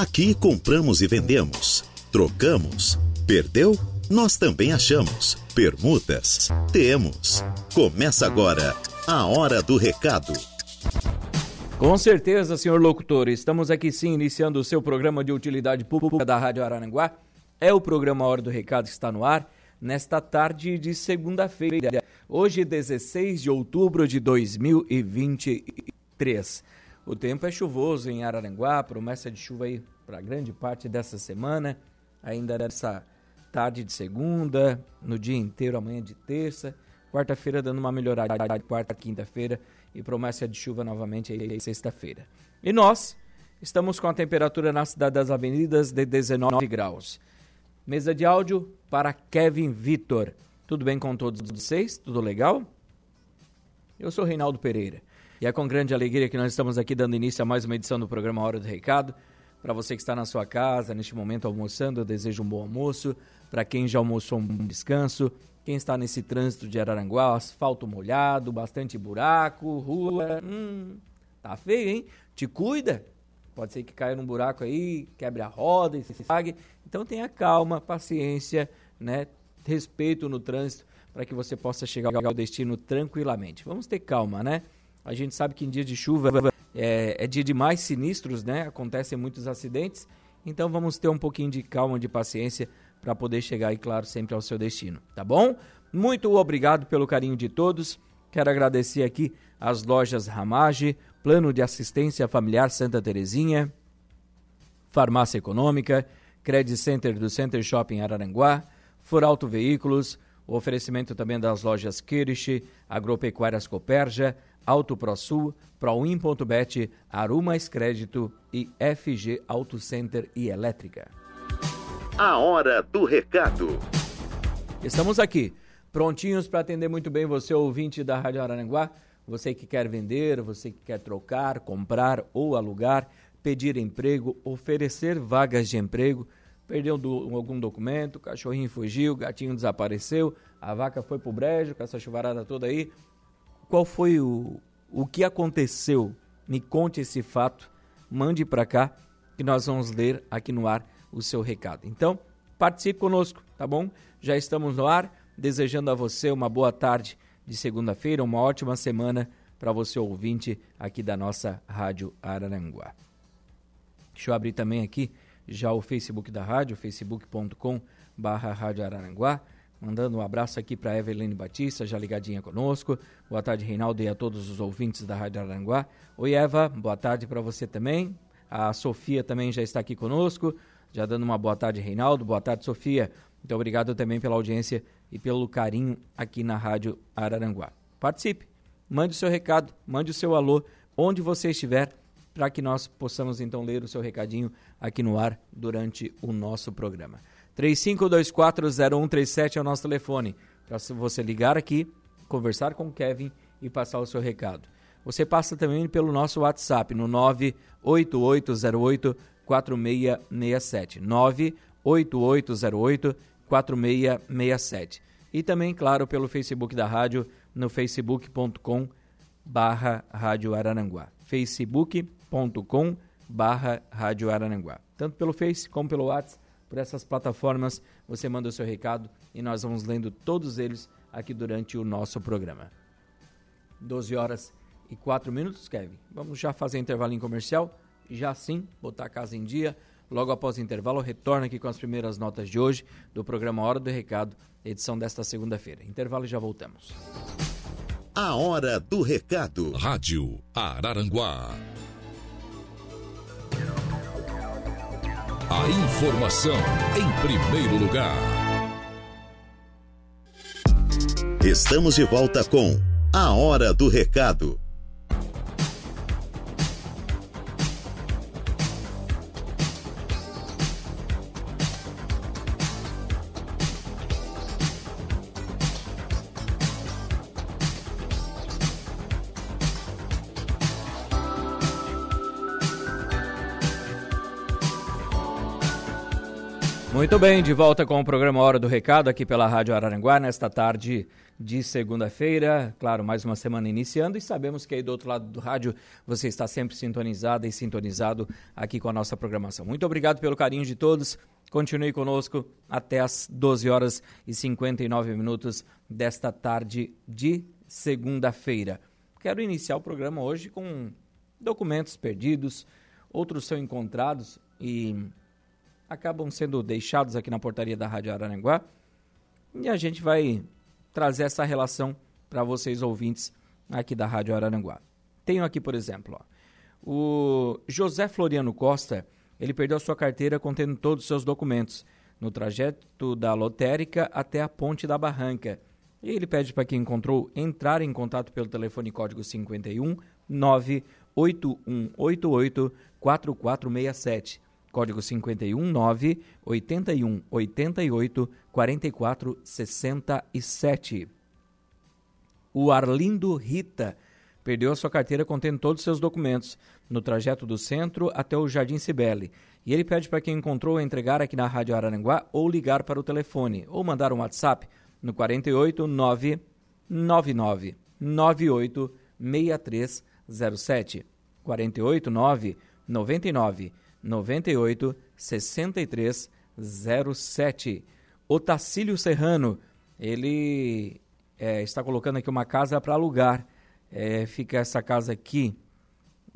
Aqui compramos e vendemos, trocamos, perdeu? Nós também achamos. Permutas? Temos. Começa agora a Hora do Recado. Com certeza, senhor locutor, estamos aqui sim iniciando o seu programa de utilidade pública da Rádio Araranguá. É o programa Hora do Recado que está no ar nesta tarde de segunda-feira, hoje 16 de outubro de 2023. O tempo é chuvoso em Araranguá, promessa de chuva aí para grande parte dessa semana, ainda nessa tarde de segunda, no dia inteiro, amanhã de terça, quarta-feira dando uma melhorada, quarta, quinta-feira e promessa de chuva novamente aí sexta-feira. E nós estamos com a temperatura na cidade das avenidas de 19 graus. Mesa de áudio para Kevin Vitor. Tudo bem com todos vocês? Tudo legal? Eu sou Reinaldo Pereira. E é com grande alegria que nós estamos aqui dando início a mais uma edição do programa Hora do Recado. Para você que está na sua casa, neste momento almoçando, eu desejo um bom almoço. Para quem já almoçou, um bom descanso. Quem está nesse trânsito de Araranguá, asfalto molhado, bastante buraco, rua. Hum, tá feio, hein? Te cuida. Pode ser que caia num buraco aí, quebre a roda e se pague. Então tenha calma, paciência, né? Respeito no trânsito para que você possa chegar ao destino tranquilamente. Vamos ter calma, né? A gente sabe que em dias de chuva é, é dia de mais sinistros, né? Acontecem muitos acidentes. Então vamos ter um pouquinho de calma, de paciência para poder chegar, e claro, sempre ao seu destino, tá bom? Muito obrigado pelo carinho de todos. Quero agradecer aqui as lojas Ramage, Plano de Assistência Familiar Santa Terezinha, Farmácia Econômica, Credit Center do Center Shopping Araranguá, Furauto Veículos, o oferecimento também das lojas Kirish, Agropecuárias Coperja, Auto ProSul, Proin.bet, Arumais Crédito e FG Auto Center e Elétrica. A hora do recado. Estamos aqui, prontinhos para atender muito bem você, ouvinte da Rádio Araranguá, você que quer vender, você que quer trocar, comprar ou alugar, pedir emprego, oferecer vagas de emprego, perdeu do, algum documento, o cachorrinho fugiu, o gatinho desapareceu, a vaca foi pro brejo com essa chuvarada toda aí, qual foi o, o que aconteceu? Me conte esse fato, mande para cá que nós vamos ler aqui no ar o seu recado. Então, participe conosco, tá bom? Já estamos no ar, desejando a você uma boa tarde de segunda-feira, uma ótima semana para você ouvinte aqui da nossa Rádio Araranguá. Deixa eu abrir também aqui já o Facebook da rádio, facebook.com barra Rádio Araranguá. Mandando um abraço aqui para Eveline Batista, já ligadinha conosco. Boa tarde, Reinaldo, e a todos os ouvintes da Rádio Aranguá. Oi, Eva, boa tarde para você também. A Sofia também já está aqui conosco, já dando uma boa tarde, Reinaldo. Boa tarde, Sofia. Muito obrigado também pela audiência e pelo carinho aqui na Rádio Araranguá. Participe, mande o seu recado, mande o seu alô, onde você estiver, para que nós possamos então ler o seu recadinho aqui no ar durante o nosso programa. 35240137 é o nosso telefone. Para você ligar aqui, conversar com o Kevin e passar o seu recado. Você passa também pelo nosso WhatsApp no 98808 4667. 98808 4667. E também, claro, pelo Facebook da rádio no facebook.com barra Rádio Araranguá. facebook.com barra Rádio Araranguá. Tanto pelo Face como pelo WhatsApp por essas plataformas, você manda o seu recado e nós vamos lendo todos eles aqui durante o nosso programa. 12 horas e 4 minutos, Kevin. Vamos já fazer intervalo em comercial, já sim, botar a casa em dia. Logo após o intervalo, retorno aqui com as primeiras notas de hoje do programa Hora do Recado, edição desta segunda-feira. Intervalo e já voltamos. A Hora do Recado. Rádio Araranguá. A informação em primeiro lugar. Estamos de volta com A Hora do Recado. Muito bem, de volta com o programa Hora do Recado aqui pela Rádio Araranguá nesta tarde de segunda-feira. Claro, mais uma semana iniciando e sabemos que aí do outro lado do rádio você está sempre sintonizada e sintonizado aqui com a nossa programação. Muito obrigado pelo carinho de todos. Continue conosco até as 12 horas e 59 minutos desta tarde de segunda-feira. Quero iniciar o programa hoje com documentos perdidos, outros são encontrados e acabam sendo deixados aqui na portaria da Rádio Araranguá. E a gente vai trazer essa relação para vocês ouvintes aqui da Rádio Araranguá. Tenho aqui, por exemplo, ó, o José Floriano Costa, ele perdeu a sua carteira contendo todos os seus documentos no trajeto da lotérica até a Ponte da Barranca. E ele pede para quem encontrou entrar em contato pelo telefone código 51 98188 4467 código 519 81 88 44 67. O Arlindo Rita perdeu a sua carteira contendo todos os seus documentos no trajeto do centro até o Jardim Cibele. E ele pede para quem encontrou entregar aqui na Rádio Araranguá ou ligar para o telefone ou mandar um WhatsApp no 48 999 98 6307. 48 9 99 98 63 07. O Tacílio Serrano, ele é, está colocando aqui uma casa para alugar. É, fica essa casa aqui.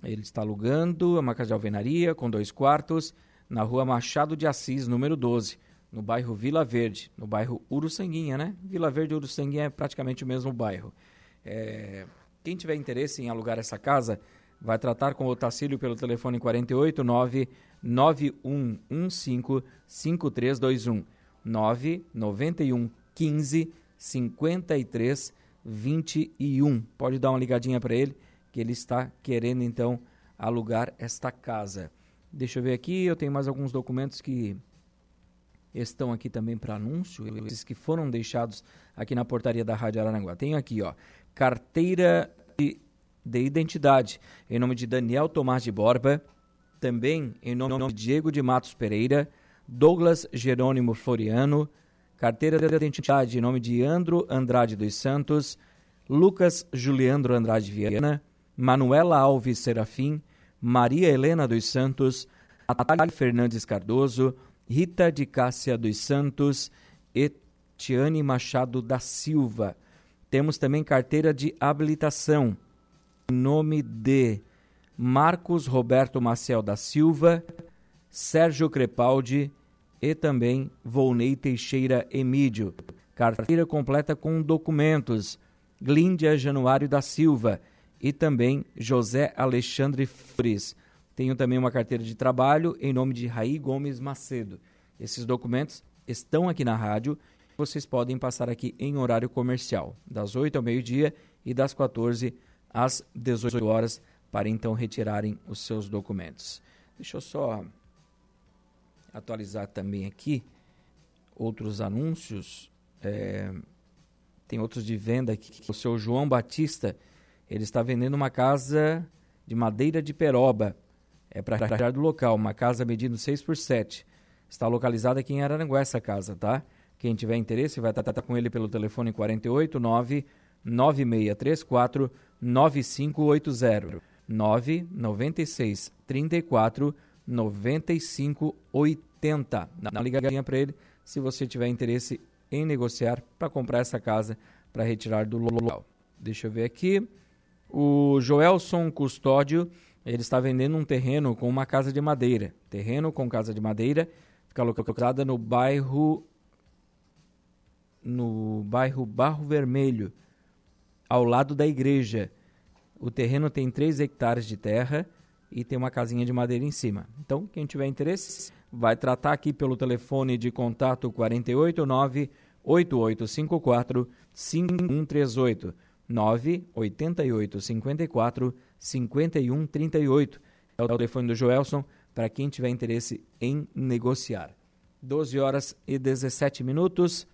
Ele está alugando, é uma casa de alvenaria com dois quartos, na rua Machado de Assis, número 12, no bairro Vila Verde, no bairro Uruçanguinha, né? Vila Verde e Uruçanguinha é praticamente o mesmo bairro. É, quem tiver interesse em alugar essa casa, vai tratar com o Tacílio pelo telefone 489 9115 5321 991 15 53 21. Pode dar uma ligadinha para ele que ele está querendo então alugar esta casa. Deixa eu ver aqui, eu tenho mais alguns documentos que estão aqui também para anúncio, esses que foram deixados aqui na portaria da Rádio Aranguá. Tenho aqui, ó, carteira de de identidade, em nome de Daniel Tomás de Borba, também em nome de Diego de Matos Pereira, Douglas Jerônimo Floriano, carteira de identidade em nome de Andro Andrade dos Santos, Lucas Juliandro Andrade Viana, Manuela Alves Serafim, Maria Helena dos Santos, Natália Fernandes Cardoso, Rita de Cássia dos Santos e Tiane Machado da Silva. Temos também carteira de habilitação em nome de Marcos Roberto Maciel da Silva, Sérgio Crepaldi e também Volney Teixeira Emídio. Carteira completa com documentos. Glíndia Januário da Silva e também José Alexandre Flores. Tenho também uma carteira de trabalho em nome de Raí Gomes Macedo. Esses documentos estão aqui na rádio. Vocês podem passar aqui em horário comercial, das 8 ao meio-dia e das 14 às às 18 horas para então retirarem os seus documentos. Deixa eu só atualizar também aqui outros anúncios. É, tem outros de venda aqui. O seu João Batista, ele está vendendo uma casa de madeira de peroba. É para retirar do local, uma casa medindo 6 por 7. Está localizada aqui em Araranguá essa casa, tá? Quem tiver interesse vai tratar com ele pelo telefone 489 9634 9580 996 34 95 80. Dá uma ligadinha para ele se você tiver interesse em negociar para comprar essa casa para retirar do local. Deixa eu ver aqui. O Joelson Custódio, ele está vendendo um terreno com uma casa de madeira. Terreno com casa de madeira, fica localizada no bairro no bairro Barro Vermelho, ao lado da igreja. O terreno tem 3 hectares de terra e tem uma casinha de madeira em cima. Então, quem tiver interesse, vai tratar aqui pelo telefone de contato 489 8854 5138 988 54 5138. É o telefone do Joelson para quem tiver interesse em negociar. 12 horas e 17 minutos.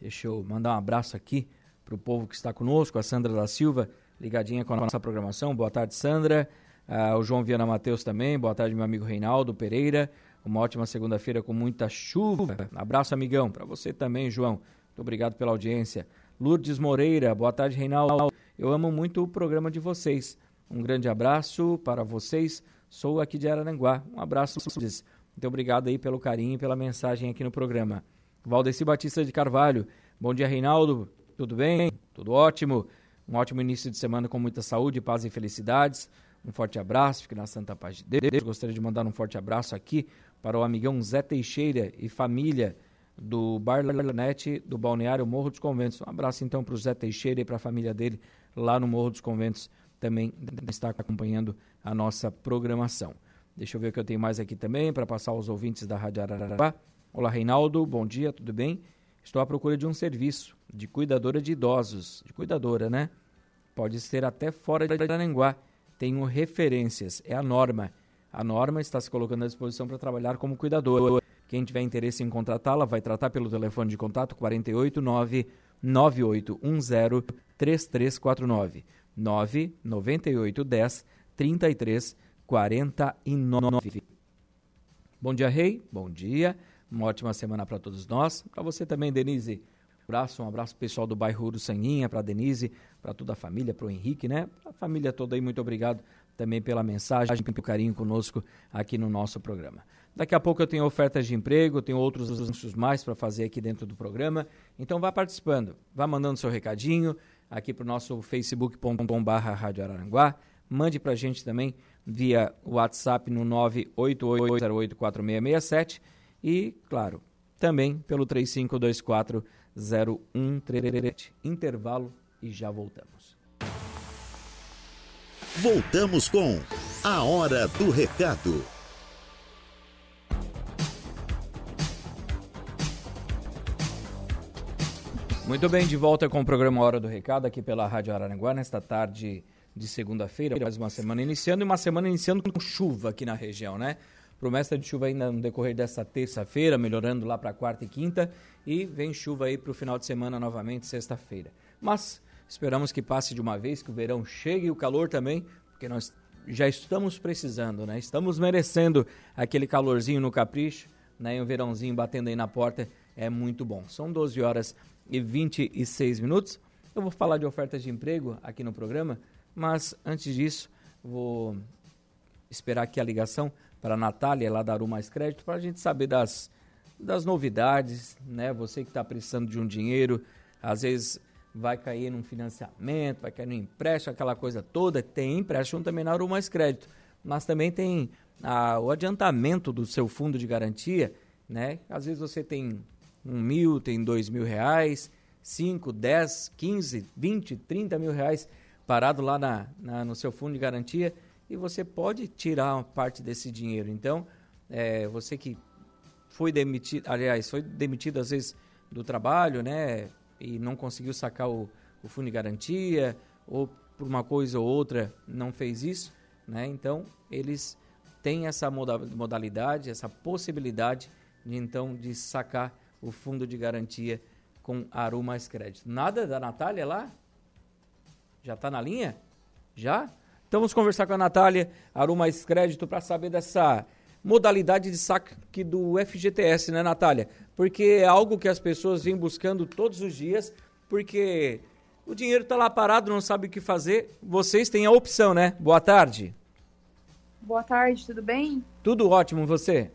Deixa eu mandar um abraço aqui para o povo que está conosco, a Sandra da Silva, ligadinha com a nossa programação. Boa tarde, Sandra. Uh, o João Viana Matheus também. Boa tarde, meu amigo Reinaldo Pereira. Uma ótima segunda-feira com muita chuva. Abraço, amigão. Para você também, João. Muito obrigado pela audiência. Lourdes Moreira, boa tarde, Reinaldo. Eu amo muito o programa de vocês. Um grande abraço para vocês. Sou aqui de Araranguá. Um abraço, Lourdes. Muito obrigado aí pelo carinho e pela mensagem aqui no programa. Valdeci Batista de Carvalho. Bom dia, Reinaldo. Tudo bem? Tudo ótimo. Um ótimo início de semana com muita saúde, paz e felicidades. Um forte abraço, fique na santa paz de Deus. Gostaria de mandar um forte abraço aqui para o amigão Zé Teixeira e família do Bar Lanete do Balneário Morro dos Conventos. Um abraço então para o Zé Teixeira e para a família dele lá no Morro dos Conventos também está acompanhando a nossa programação. Deixa eu ver o que eu tenho mais aqui também para passar aos ouvintes da Rádio Araraquara. Olá, Reinaldo, bom dia, tudo bem? Estou à procura de um serviço de cuidadora de idosos, de cuidadora, né? Pode ser até fora de Aranguá. Tenho referências, é a norma. A norma está se colocando à disposição para trabalhar como cuidadora. Quem tiver interesse em contratá-la vai tratar pelo telefone de contato 489 9810 3349 99810 3349. Bom dia, Rei. Bom dia. Uma ótima semana para todos nós. Para você também, Denise. Um abraço, um abraço pessoal do bairro Uruçanguinha, para Denise, para toda a família, para o Henrique, né? A família toda aí, muito obrigado também pela mensagem, pelo carinho conosco aqui no nosso programa. Daqui a pouco eu tenho ofertas de emprego, tenho outros anúncios mais para fazer aqui dentro do programa. Então vá participando, vá mandando seu recadinho aqui para o nosso facebook.com.br Rádio Araranguá. Mande para a gente também via WhatsApp no 988084667 e, claro, também pelo 35240137. Intervalo e já voltamos. Voltamos com A Hora do Recado. Muito bem, de volta com o programa Hora do Recado aqui pela Rádio Araranguá nesta tarde de segunda-feira, mais uma semana iniciando e uma semana iniciando com chuva aqui na região, né? Promessa de chuva ainda no decorrer dessa terça-feira, melhorando lá para quarta e quinta, e vem chuva aí para o final de semana novamente, sexta-feira. Mas esperamos que passe de uma vez, que o verão chegue e o calor também, porque nós já estamos precisando, né? Estamos merecendo aquele calorzinho no capricho, né? E o verãozinho batendo aí na porta é muito bom. São 12 horas e 26 minutos. Eu vou falar de ofertas de emprego aqui no programa, mas antes disso, vou esperar aqui a ligação para a Natália, lá da Aru Mais Crédito, para a gente saber das, das novidades, né? Você que está precisando de um dinheiro, às vezes vai cair num financiamento, vai cair num empréstimo, aquela coisa toda. Tem empréstimo também na Aru Mais Crédito, mas também tem a, o adiantamento do seu fundo de garantia, né? Às vezes você tem um mil, tem dois mil reais, cinco, dez, quinze, vinte, trinta mil reais parado lá na, na, no seu fundo de garantia e você pode tirar uma parte desse dinheiro. Então, é, você que foi demitido, aliás, foi demitido às vezes do trabalho, né, e não conseguiu sacar o, o fundo de garantia, ou por uma coisa ou outra não fez isso, né, então eles têm essa modalidade, essa possibilidade de então de sacar o fundo de garantia com Aru Mais Crédito. Nada da Natália lá? Já está na linha? Já? Então vamos conversar com a Natália, Aru Mais Crédito, para saber dessa modalidade de saque do FGTS, né, Natália? Porque é algo que as pessoas vêm buscando todos os dias, porque o dinheiro está lá parado, não sabe o que fazer. Vocês têm a opção, né? Boa tarde. Boa tarde, tudo bem? Tudo ótimo, você?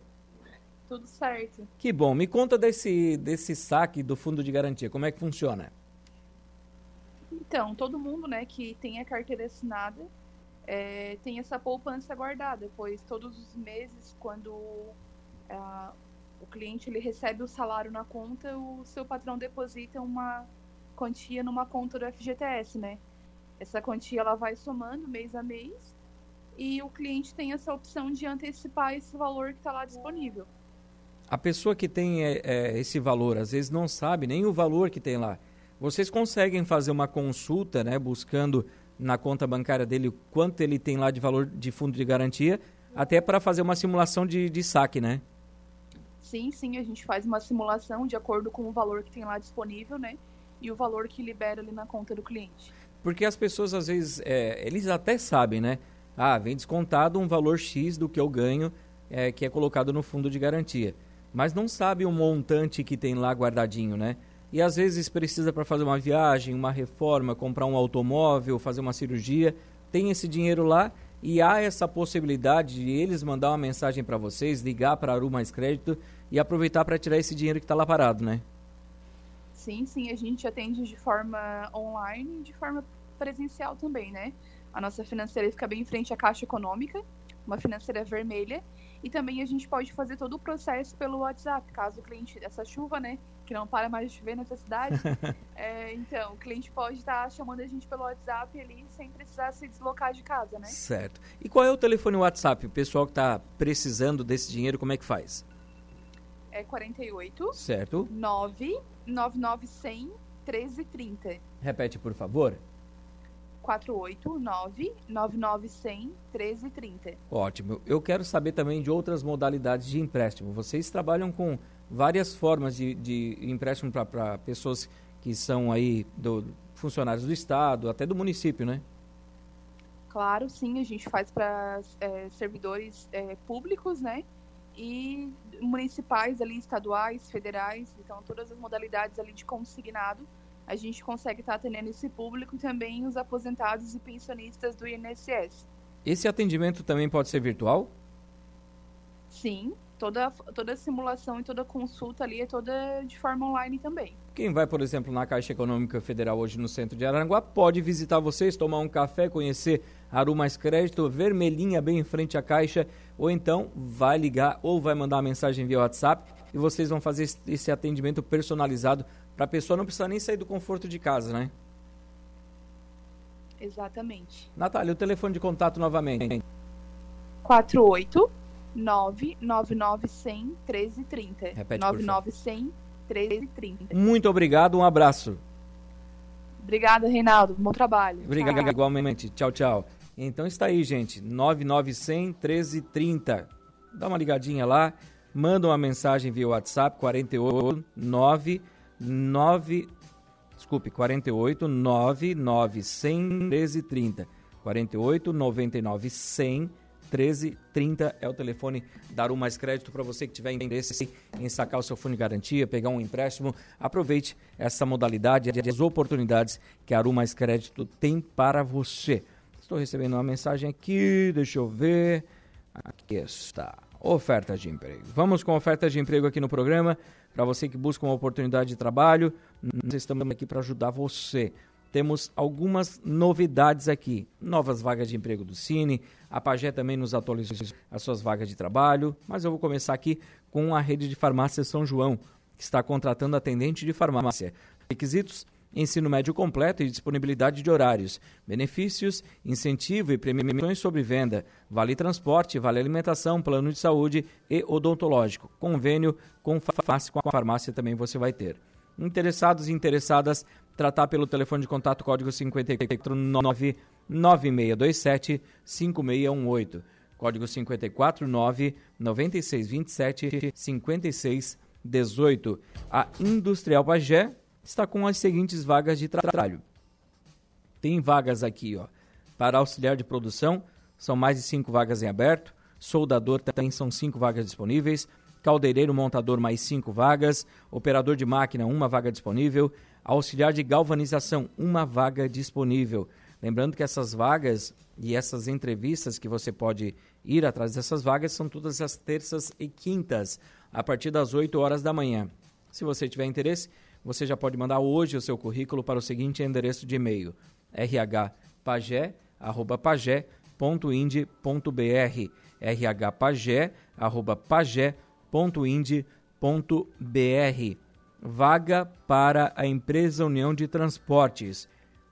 Tudo certo. Que bom. Me conta desse, desse saque do fundo de garantia. Como é que funciona? Então, todo mundo né, que tem a carteira assinada é, tem essa poupança guardada, pois todos os meses, quando é, o cliente ele recebe o salário na conta, o seu patrão deposita uma quantia numa conta do FGTS, né? Essa quantia ela vai somando mês a mês e o cliente tem essa opção de antecipar esse valor que está lá disponível. A pessoa que tem é, é, esse valor, às vezes não sabe nem o valor que tem lá. Vocês conseguem fazer uma consulta, né, buscando na conta bancária dele quanto ele tem lá de valor de fundo de garantia, até para fazer uma simulação de, de saque, né? Sim, sim, a gente faz uma simulação de acordo com o valor que tem lá disponível, né? E o valor que libera ali na conta do cliente. Porque as pessoas, às vezes, é, eles até sabem, né? Ah, vem descontado um valor X do que eu ganho é, que é colocado no fundo de garantia. Mas não sabe o montante que tem lá guardadinho, né? E às vezes precisa para fazer uma viagem, uma reforma, comprar um automóvel, fazer uma cirurgia, tem esse dinheiro lá e há essa possibilidade de eles mandar uma mensagem para vocês, ligar para Aru Mais Crédito e aproveitar para tirar esse dinheiro que está lá parado, né? Sim, sim, a gente atende de forma online e de forma presencial também, né? A nossa financeira fica bem em frente à Caixa Econômica, uma financeira vermelha, e também a gente pode fazer todo o processo pelo WhatsApp, caso o cliente, essa chuva, né, que não para mais de chover nessa cidade, é, então, o cliente pode estar tá chamando a gente pelo WhatsApp ali, sem precisar se deslocar de casa, né? Certo. E qual é o telefone WhatsApp? O pessoal que está precisando desse dinheiro, como é que faz? É 48. Certo. 9 9900 1330. Repete, por favor. 489-99100-1330. Ótimo. Eu quero saber também de outras modalidades de empréstimo. Vocês trabalham com várias formas de, de empréstimo para pessoas que são aí do, funcionários do Estado, até do município, né? Claro, sim. A gente faz para é, servidores é, públicos, né? E municipais ali, estaduais, federais. Então, todas as modalidades ali de consignado a gente consegue estar atendendo esse público e também os aposentados e pensionistas do INSS. Esse atendimento também pode ser virtual? Sim, toda, toda simulação e toda consulta ali é toda de forma online também. Quem vai, por exemplo, na Caixa Econômica Federal hoje no centro de Aranguá pode visitar vocês, tomar um café, conhecer Aru Mais Crédito, vermelhinha bem em frente à Caixa, ou então vai ligar ou vai mandar uma mensagem via WhatsApp e vocês vão fazer esse atendimento personalizado para a pessoa não precisar nem sair do conforto de casa, né? Exatamente. Natália, o telefone de contato novamente. 48 999 1330. Repete, 99100 1330. Muito obrigado, um abraço. Obrigada, Reinaldo. Bom trabalho. Obrigado, tchau. igualmente. Tchau, tchau. Então está aí, gente. 99100 1330. Dá uma ligadinha lá, manda uma mensagem via WhatsApp 48 9 9 desculpe, 48 99 100 13 30. 48 99 100 13 30 é o telefone dar um mais crédito para você que tiver interesse em sacar o seu fundo de garantia, pegar um empréstimo. Aproveite essa modalidade, as oportunidades que a Aru Mais Crédito tem para você. Estou recebendo uma mensagem aqui, deixa eu ver. Aqui está. Oferta de emprego. Vamos com oferta de emprego aqui no programa. Para você que busca uma oportunidade de trabalho, nós estamos aqui para ajudar você. Temos algumas novidades aqui. Novas vagas de emprego do Cine. A Pagé também nos atualizou as suas vagas de trabalho. Mas eu vou começar aqui com a rede de farmácia São João, que está contratando atendente de farmácia. Requisitos ensino médio completo e disponibilidade de horários, benefícios, incentivo e premiações sobre venda, vale transporte, vale alimentação, plano de saúde e odontológico. Convênio com farmácia, com a farmácia também você vai ter. Interessados e interessadas, tratar pelo telefone de contato código 549 9627 5618. Código 549 9627 5618. A Industrial Pagé está com as seguintes vagas de trabalho. Tem vagas aqui, ó, para auxiliar de produção, são mais de cinco vagas em aberto. Soldador também são cinco vagas disponíveis. Caldeireiro montador, mais cinco vagas. Operador de máquina, uma vaga disponível. Auxiliar de galvanização, uma vaga disponível. Lembrando que essas vagas e essas entrevistas que você pode ir atrás dessas vagas são todas as terças e quintas, a partir das 8 horas da manhã. Se você tiver interesse, você já pode mandar hoje o seu currículo para o seguinte endereço de e-mail: rhpagé@pagé.ind.br rhpagé@pagé.ind.br Vaga para a empresa União de Transportes.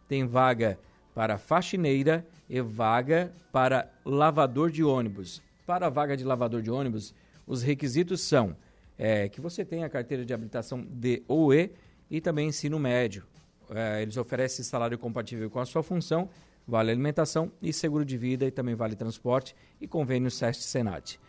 Tem vaga para faxineira e vaga para lavador de ônibus. Para a vaga de lavador de ônibus, os requisitos são é, que você tenha a carteira de habilitação D ou E e também ensino médio. É, eles oferecem salário compatível com a sua função, vale alimentação e seguro de vida e também vale transporte e convênio SEST Senat.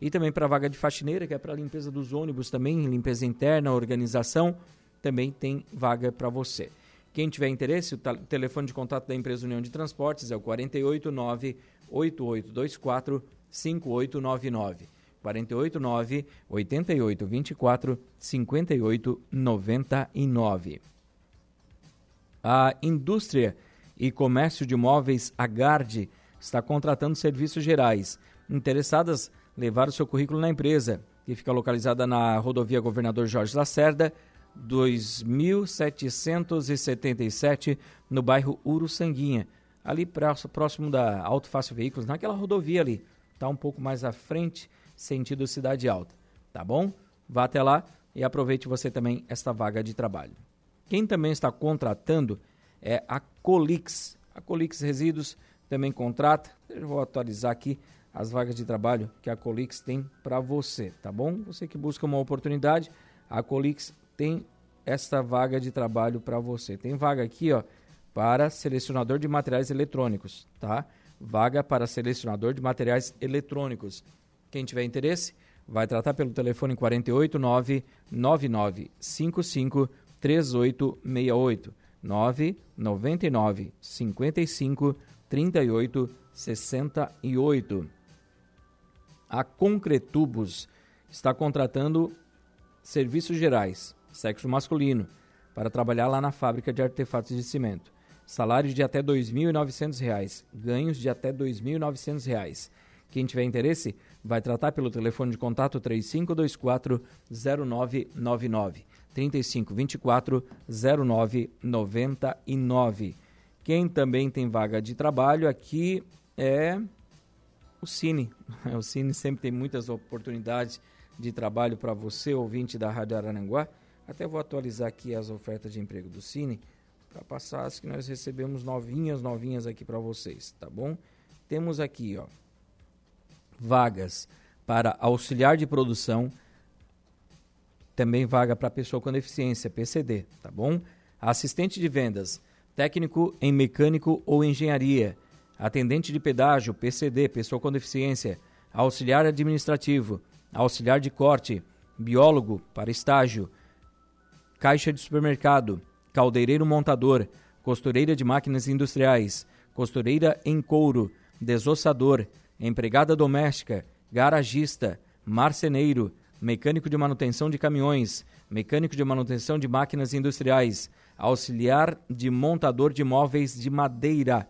E também para a vaga de faxineira, que é para limpeza dos ônibus também, limpeza interna, organização, também tem vaga para você. Quem tiver interesse, o telefone de contato da empresa União de Transportes é o 489 8824 5899. 489 88 24 58 99. A indústria e comércio de móveis Agard está contratando serviços gerais. Interessadas, levar o seu currículo na empresa, que fica localizada na rodovia Governador Jorge Lacerda, 2777, no bairro Uruçanguinha, ali próximo da Alto Fácil Veículos, naquela rodovia ali, está um pouco mais à frente, sentido Cidade Alta, tá bom? Vá até lá e aproveite você também esta vaga de trabalho. Quem também está contratando é a Colix. A Colix Resíduos também contrata. Eu vou atualizar aqui as vagas de trabalho que a Colix tem para você, tá bom? Você que busca uma oportunidade, a Colix tem esta vaga de trabalho para você. Tem vaga aqui, ó, para selecionador de materiais eletrônicos, tá? Vaga para selecionador de materiais eletrônicos. Quem tiver interesse, vai tratar pelo telefone 489 9955 3868 999 55 38 68. A Concretubos está contratando serviços gerais, sexo masculino, para trabalhar lá na fábrica de artefatos de cimento. Salários de até R$ 2.900, ganhos de até R$ 2.900. Quem tiver interesse, vai tratar pelo telefone de contato 3524 0999. 3524 0999. Quem também tem vaga de trabalho aqui é o Cine. O Cine sempre tem muitas oportunidades de trabalho para você, ouvinte da Rádio Araranguá. Até vou atualizar aqui as ofertas de emprego do Cine para passar as que nós recebemos novinhas, novinhas aqui para vocês, tá bom? Temos aqui, ó, vagas para auxiliar de produção, também vaga para pessoa com deficiência, PCD, tá bom? Assistente de vendas, técnico em mecânico ou engenharia, atendente de pedágio, PCD, pessoa com deficiência, auxiliar administrativo, auxiliar de corte, biólogo para estágio, caixa de supermercado, caldeireiro montador, costureira de máquinas industriais, costureira em couro, desossador, empregada doméstica, garagista, marceneiro, mecânico de manutenção de caminhões, mecânico de manutenção de máquinas industriais, auxiliar de montador de móveis de madeira,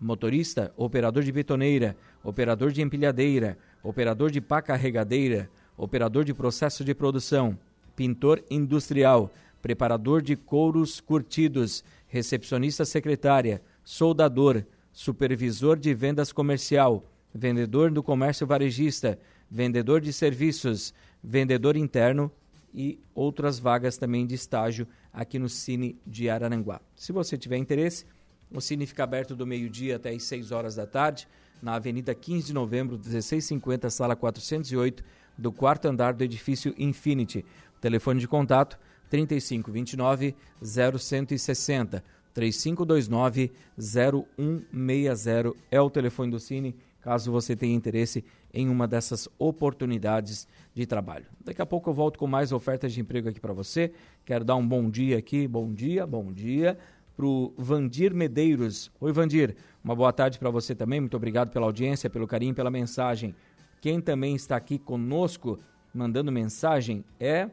motorista, operador de betoneira, operador de empilhadeira, operador de pá carregadeira, operador de processo de produção, pintor industrial, preparador de couros curtidos, recepcionista secretária, soldador, supervisor de vendas comercial, vendedor do comércio varejista, vendedor de serviços, vendedor interno e outras vagas também de estágio aqui no Cine de Araranguá. Se você tiver interesse, o Cine fica aberto do meio-dia até as 6 horas da tarde, na Avenida 15 de Novembro, 1650, sala 408, do quarto andar do edifício Infinity. Telefone de contato 3529 0160 3529 0160 é o telefone do Cine caso você tenha interesse em uma dessas oportunidades de trabalho. Daqui a pouco eu volto com mais ofertas de emprego aqui para você. Quero dar um bom dia aqui, bom dia, bom dia para o Vandir Medeiros. Oi, Vandir, uma boa tarde para você também. Muito obrigado pela audiência, pelo carinho, pela mensagem. Quem também está aqui conosco mandando mensagem é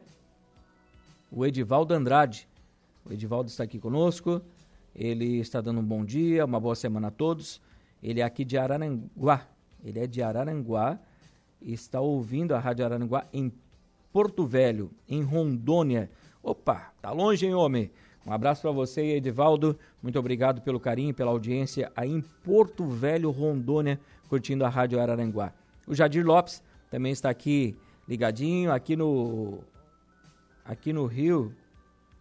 o Edivaldo Andrade. O Edivaldo está aqui conosco. Ele está dando um bom dia, uma boa semana a todos. Ele é aqui de Araranguá. Ele é de Araranguá está ouvindo a Rádio Araranguá em Porto Velho, em Rondônia. Opa, tá longe, hein, homem? Um abraço para você, Edivaldo. Muito obrigado pelo carinho, pela audiência aí em Porto Velho, Rondônia, curtindo a Rádio Araranguá. O Jadir Lopes também está aqui ligadinho, aqui no aqui no Rio,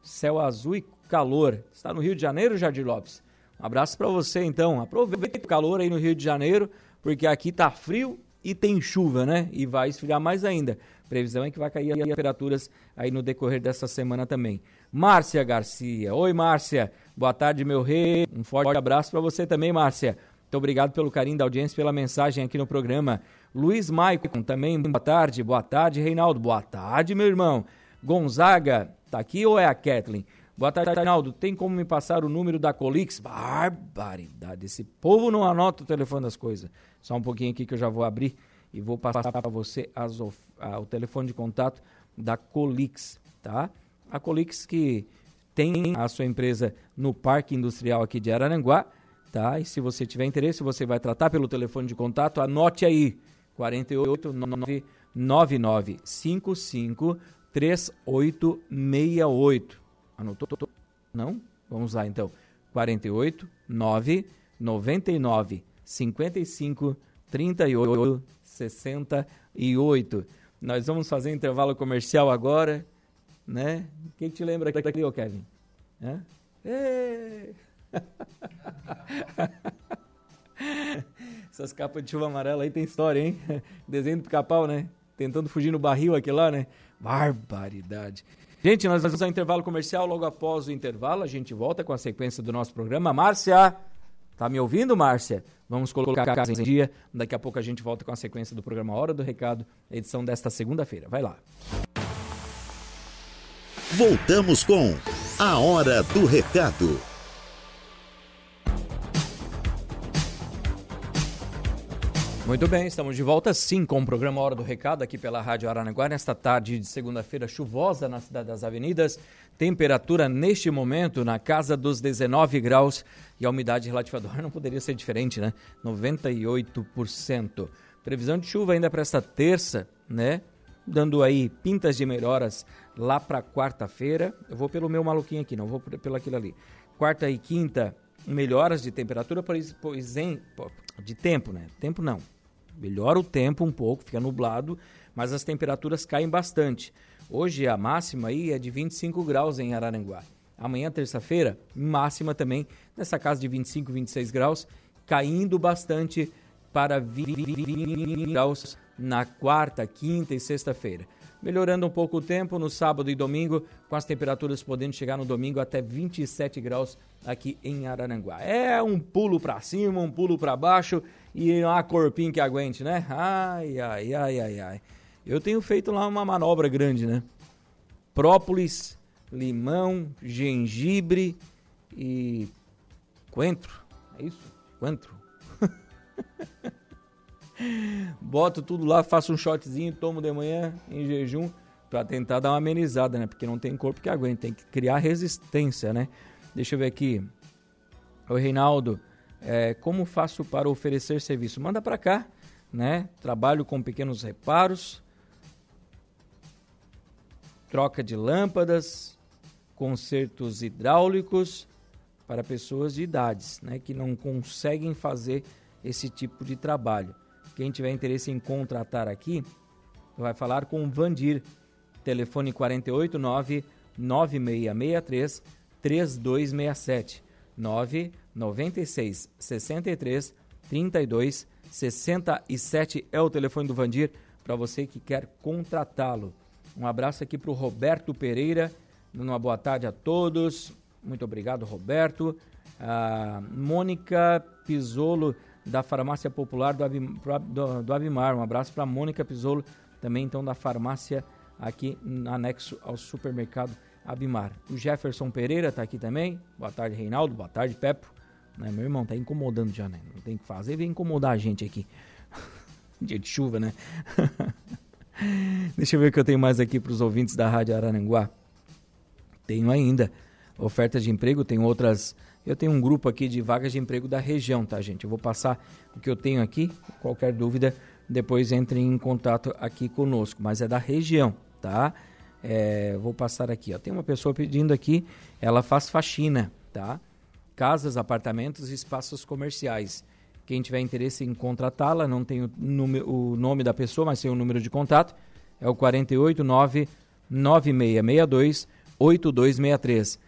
céu azul e calor. Está no Rio de Janeiro, Jadir Lopes? Um abraço para você então. Aproveite o calor aí no Rio de Janeiro, porque aqui tá frio e tem chuva, né? E vai esfriar mais ainda. Previsão é que vai cair as temperaturas aí no decorrer dessa semana também. Márcia Garcia. Oi, Márcia. Boa tarde, meu rei. Um forte abraço para você também, Márcia. Muito obrigado pelo carinho da audiência, pela mensagem aqui no programa. Luiz Maicon, também boa tarde. Boa tarde, Reinaldo. Boa tarde, meu irmão. Gonzaga, tá aqui ou é a Kathleen? Boa tarde, Arnaldo. Tem como me passar o número da Colix? Barbaridade. Esse povo não anota o telefone das coisas. Só um pouquinho aqui que eu já vou abrir e vou passar para você as, o telefone de contato da Colix, tá? A Colix que tem a sua empresa no Parque Industrial aqui de Araranguá, tá? E se você tiver interesse, você vai tratar pelo telefone de contato, anote aí, 48 99 55 3868. Anotou? Não? Vamos lá então. 48 9 99 55 38 68. Nós vamos fazer intervalo comercial agora, né? O que, que te lembra aqui, ô Kevin? É? Essas capas de chuva amarela aí tem história, hein? Desenho do pica-pau, né? Tentando fugir no barril aqui lá, né? Barbaridade. Gente, nós vamos ao intervalo comercial. Logo após o intervalo, a gente volta com a sequência do nosso programa. Márcia, tá me ouvindo, Márcia? Vamos colocar a casa em dia. Daqui a pouco a gente volta com a sequência do programa Hora do Recado, edição desta segunda-feira. Vai lá. Voltamos com a Hora do Recado. Muito bem, estamos de volta sim com o programa Hora do Recado aqui pela Rádio Aranaguá nesta tarde de segunda-feira chuvosa na cidade das avenidas. Temperatura neste momento na casa dos 19 graus e a umidade relativa do ar não poderia ser diferente, né? 98%. Previsão de chuva ainda para esta terça, né? Dando aí pintas de melhoras lá para quarta-feira. Eu vou pelo meu maluquinho aqui, não vou pelo aquilo ali. Quarta e quinta, melhoras de temperatura, pois, pois em, de tempo, né? Tempo não melhora o tempo um pouco, fica nublado, mas as temperaturas caem bastante. Hoje a máxima aí é de 25 graus em Araranguá. Amanhã, terça-feira, máxima também nessa casa de 25, 26 graus, caindo bastante para 20 graus na quarta, quinta e sexta-feira. Melhorando um pouco o tempo no sábado e domingo, com as temperaturas podendo chegar no domingo até 27 graus aqui em Araranguá. É um pulo para cima, um pulo para baixo e uma corpinho que aguente, né? Ai, ai, ai, ai, ai. Eu tenho feito lá uma manobra grande, né? Própolis, limão, gengibre e coentro. É isso? Coentro. Boto tudo lá, faço um shotzinho, tomo de manhã em jejum para tentar dar uma amenizada, né? Porque não tem corpo que aguente, tem que criar resistência, né? Deixa eu ver aqui. O Reinaldo, é, como faço para oferecer serviço? Manda para cá, né? Trabalho com pequenos reparos, troca de lâmpadas, consertos hidráulicos para pessoas de idades, né? Que não conseguem fazer esse tipo de trabalho. Quem tiver interesse em contratar aqui, vai falar com o Vandir. Telefone 489 9663 3267 996 63 32 67 é o telefone do Vandir para você que quer contratá-lo. Um abraço aqui para o Roberto Pereira. Uma boa tarde a todos. Muito obrigado, Roberto. A Mônica Pisolo, da Farmácia Popular do, Abim, do, do Abimar. Um abraço para Mônica Pisolo, também então da farmácia aqui anexo ao supermercado Abimar. O Jefferson Pereira está aqui também. Boa tarde, Reinaldo. Boa tarde, Pepo. Né, meu irmão, tá incomodando já, né? Não tem que fazer, vem incomodar a gente aqui. Dia de chuva, né? Deixa eu ver o que eu tenho mais aqui para os ouvintes da Rádio Araranguá. Tenho ainda ofertas de emprego, tem outras. Eu tenho um grupo aqui de vagas de emprego da região, tá, gente? Eu vou passar o que eu tenho aqui. Qualquer dúvida, depois entre em contato aqui conosco. Mas é da região, tá? É, vou passar aqui. Ó. Tem uma pessoa pedindo aqui, ela faz faxina, tá? Casas, apartamentos e espaços comerciais. Quem tiver interesse em contratá-la, não tem o, o, nome da pessoa, mas tem o número de contato, é o 489 9662 8263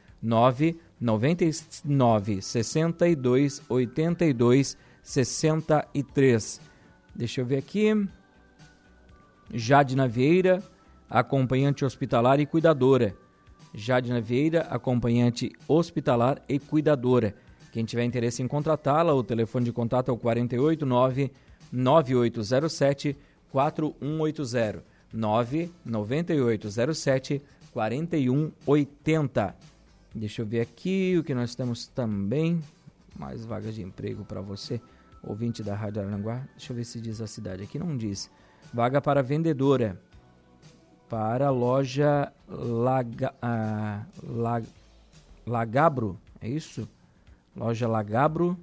999 62 82 63. Deixa eu ver aqui. Jade Navieira, acompanhante hospitalar e cuidadora. Jade Vieira, acompanhante hospitalar e cuidadora. Quem tiver interesse em contratá-la, o telefone de contato é o 489 9807 4180 99807 4180. Deixa eu ver aqui o que nós temos também. Mais vagas de emprego para você. ouvinte da Rádio Aranguá. Deixa eu ver se diz a cidade. Aqui não diz. Vaga para vendedora. Para loja Laga, ah, Lag, Lagabro, é isso? Loja Lagabro.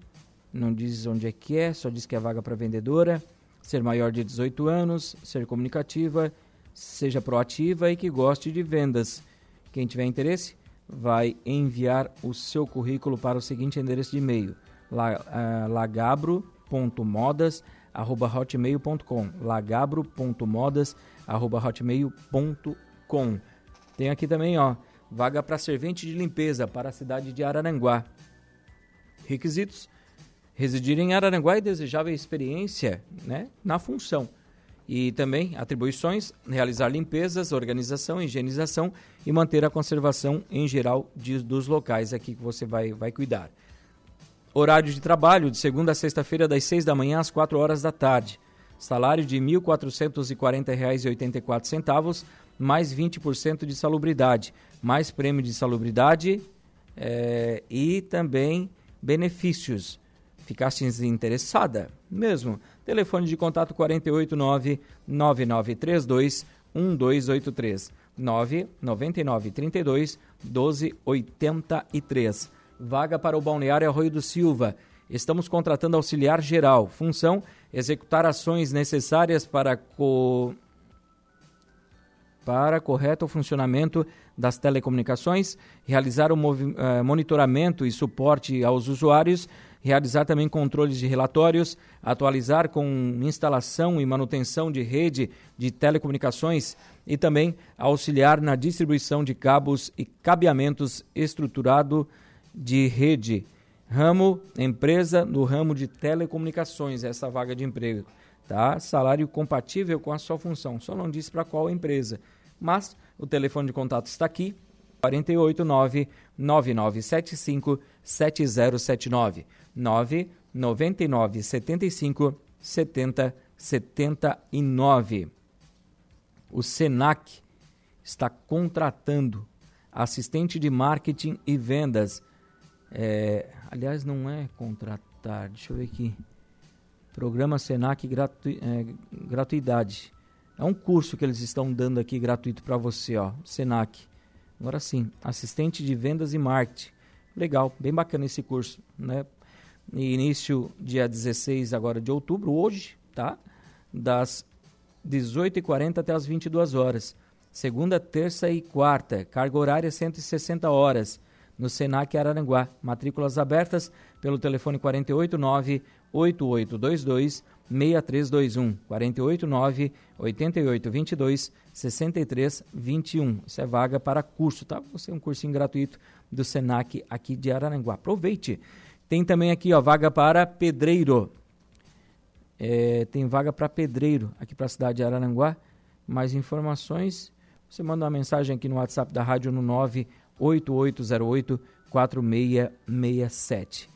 Não diz onde é que é, só diz que é vaga para vendedora. Ser maior de 18 anos, ser comunicativa, seja proativa e que goste de vendas. Quem tiver interesse, vai enviar o seu currículo para o seguinte endereço de e-mail: uh, lagabro.modas@hotmail.com. lagabro.modas@hotmail.com. Tem aqui também, ó, vaga para servente de limpeza para a cidade de Araranguá. Requisitos: residir em Araranguá e desejável experiência, né, na função e também atribuições, realizar limpezas, organização, higienização e manter a conservação em geral de, dos locais aqui que você vai, vai cuidar. Horário de trabalho de segunda a sexta-feira das 6 da manhã às 4 horas da tarde. Salário de R$ 1.440,84, mais 20% de salubridade, mais prêmio de salubridade é, e também benefícios. Ficaste interessada? Mesmo. Telefone de contato 489 9932 1283 99932 1283. Vaga para o Balneário Arroio do Silva. Estamos contratando auxiliar geral. Função: executar ações necessárias para co... para correto funcionamento das telecomunicações, realizar o uh, monitoramento e suporte aos usuários realizar também controles de relatórios, atualizar com instalação e manutenção de rede de telecomunicações e também auxiliar na distribuição de cabos e cabeamentos estruturado de rede. Ramo, empresa no ramo de telecomunicações, essa vaga de emprego. Tá? Salário compatível com a sua função. Só não disse para qual empresa. Mas o telefone de contato está aqui, 489 9975 7079. 9 99 75 70 79. O Senac está contratando assistente de marketing e vendas. É, aliás, não é contratar, deixa eu ver aqui. Programa Senac gratu, é, gratuidade. É um curso que eles estão dando aqui gratuito para você, ó, Senac. Agora sim, assistente de vendas e marketing. Legal, bem bacana esse curso, né? início dia 16 agora de outubro, hoje, tá? Das 18h40 até as 22 horas. Segunda, terça e quarta. Carga horária 160 horas. No Senac Araranguá. Matrículas abertas pelo telefone 489 8822 6321 489 8822 6321. Isso é vaga para curso, tá? Você é um cursinho gratuito do Senac aqui de Araranguá. Aproveite. Tem também aqui, ó, vaga para pedreiro. É, tem vaga para pedreiro aqui para a cidade de Araranguá. Mais informações, você manda uma mensagem aqui no WhatsApp da rádio no 98808 4667.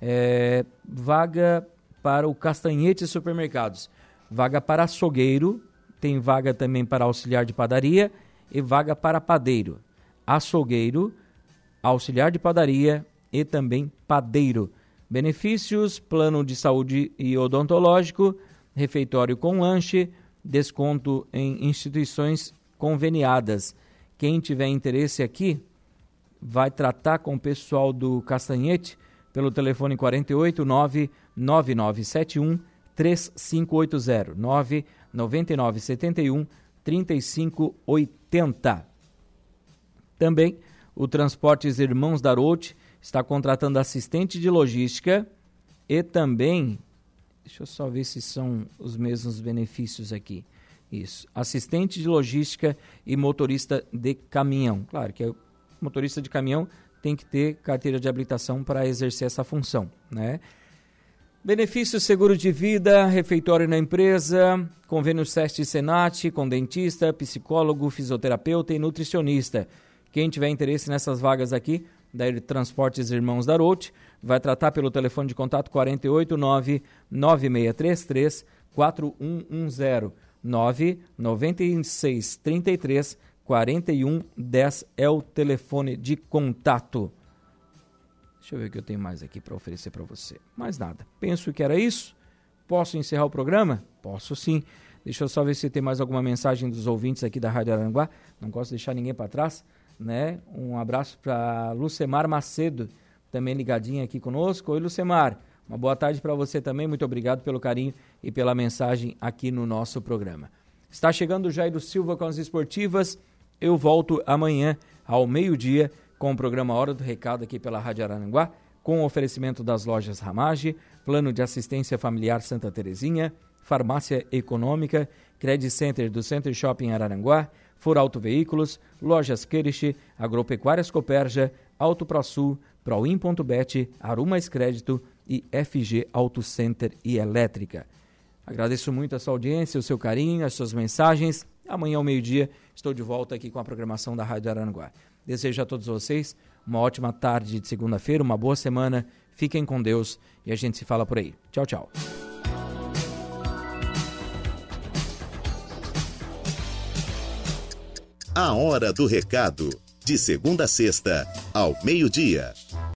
É, vaga para o Castanhete Supermercados. Vaga para açougueiro, tem vaga também para auxiliar de padaria e vaga para padeiro. Açougueiro, auxiliar de padaria e também padeiro. Benefícios: plano de saúde e odontológico, refeitório com lanche, desconto em instituições conveniadas. Quem tiver interesse aqui, vai tratar com o pessoal do Castanhete pelo telefone 489 9971 3580 99971 3580. Também o Transportes Irmãos Daroute está contratando assistente de logística e também, deixa eu só ver se são os mesmos benefícios aqui. Isso, assistente de logística e motorista de caminhão. Claro que o motorista de caminhão tem que ter carteira de habilitação para exercer essa função, né? Benefícios seguro de vida, refeitório na empresa, convênio SEST Senat com dentista, psicólogo, fisioterapeuta e nutricionista. Quem tiver interesse nessas vagas aqui, da Transportes Irmãos Daroute, vai tratar pelo telefone de contato 489 9633 4110 996 33 41 10 é o telefone de contato. Deixa eu ver o que eu tenho mais aqui para oferecer para você. Mais nada. Penso que era isso. Posso encerrar o programa? Posso sim. Deixa eu só ver se tem mais alguma mensagem dos ouvintes aqui da Rádio Aranguá. Não gosto de deixar ninguém para trás, né? Um abraço para Lucemar Macedo, também ligadinha aqui conosco. Oi, Lucemar. Uma boa tarde para você também. Muito obrigado pelo carinho e pela mensagem aqui no nosso programa. Está chegando o Jairo Silva com as esportivas. Eu volto amanhã ao meio-dia com o programa Hora do Recado aqui pela Rádio Aranguá, com o oferecimento das lojas Ramage, Plano de Assistência Familiar Santa Terezinha, Farmácia Econômica, Credit Center do Center Shopping Araranguá, For Auto Veículos, Lojas Queriche, Agropecuárias Coperja, Auto ProSul, Proin.bet, Arumas Crédito e FG Auto Center e Elétrica. Agradeço muito a sua audiência, o seu carinho, as suas mensagens. Amanhã ao meio-dia estou de volta aqui com a programação da Rádio Araranguá. Desejo a todos vocês uma ótima tarde de segunda-feira, uma boa semana. Fiquem com Deus e a gente se fala por aí. Tchau, tchau. A Hora do Recado. De segunda a sexta, ao meio-dia.